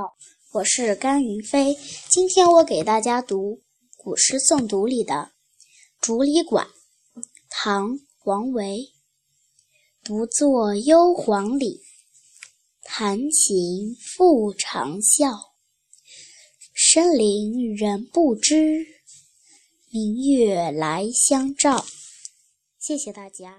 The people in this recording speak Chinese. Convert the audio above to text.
好，我是甘云飞，今天我给大家读古诗诵读里的竹里馆，唐王维，独坐幽篁里，弹琴复长啸，深林人不知，明月来相照。谢谢大家。